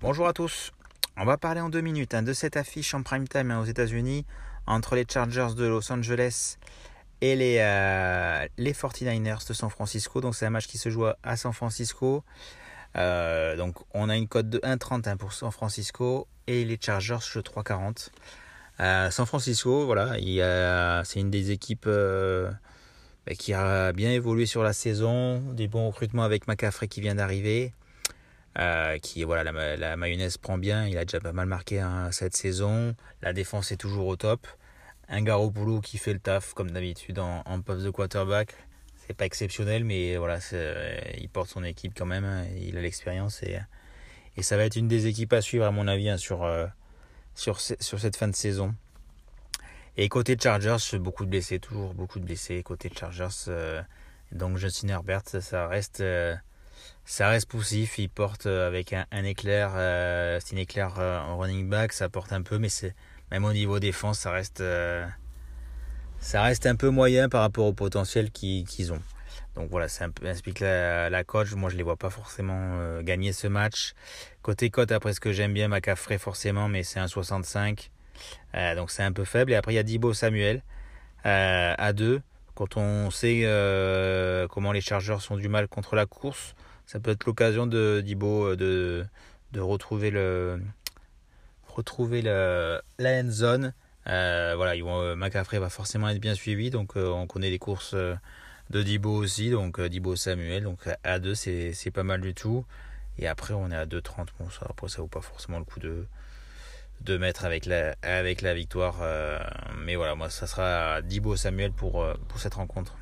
Bonjour à tous. On va parler en deux minutes hein, de cette affiche en prime time hein, aux États-Unis entre les Chargers de Los Angeles et les, euh, 49ers de San Francisco. Donc c'est un match qui se joue à San Francisco. Euh, donc on a une cote de 1,30 hein, pour San Francisco et les Chargers je 3,40. Euh, San Francisco, voilà, c'est une des équipes euh, bah, qui a bien évolué sur la saison, des bons recrutements avec McCaffrey qui vient d'arriver. Euh, qui voilà la, mayonnaise prend bien, il a déjà pas mal marqué hein, cette saison, la défense est toujours au top, un Garoppolo qui fait le taf comme d'habitude en, en poste de quarterback, c'est pas exceptionnel mais voilà il porte son équipe quand même, hein, il a l'expérience et, ça va être une des équipes à suivre à mon avis hein, sur, euh, sur, sur cette fin de saison. Et côté Chargers, beaucoup de blessés, toujours beaucoup de blessés côté Chargers. Euh, donc Justin Herbert, ça reste ça reste poussif, il porte euh, avec un, éclair, euh, une éclair euh, en running back, ça porte un peu, mais c'est même au niveau défense, ça reste, ça reste un peu moyen par rapport au potentiel qu'ils ont. Donc voilà, ça explique la, la coach. Moi, je les vois pas forcément gagner ce match. Côté cote, après ce que j'aime bien, McCaffrey forcément, mais c'est un 65. donc c'est un peu faible. Et après, il y a Dibo Samuel à 2. Quand on sait comment les chargeurs sont du mal contre la course, ça peut être l'occasion de Dibo euh, de, de retrouver le retrouver la, end zone. Euh, voilà, ils euh, va forcément être bien suivi, donc on connaît les courses de Dibo aussi, donc Dibo Samuel, donc à 2 c'est pas mal du tout. Et après on est à 2,30, bon ça, après ça vaut pas forcément le coup de, de mettre avec la, avec la victoire. mais voilà, moi ça sera Dibo Samuel pour, pour cette rencontre.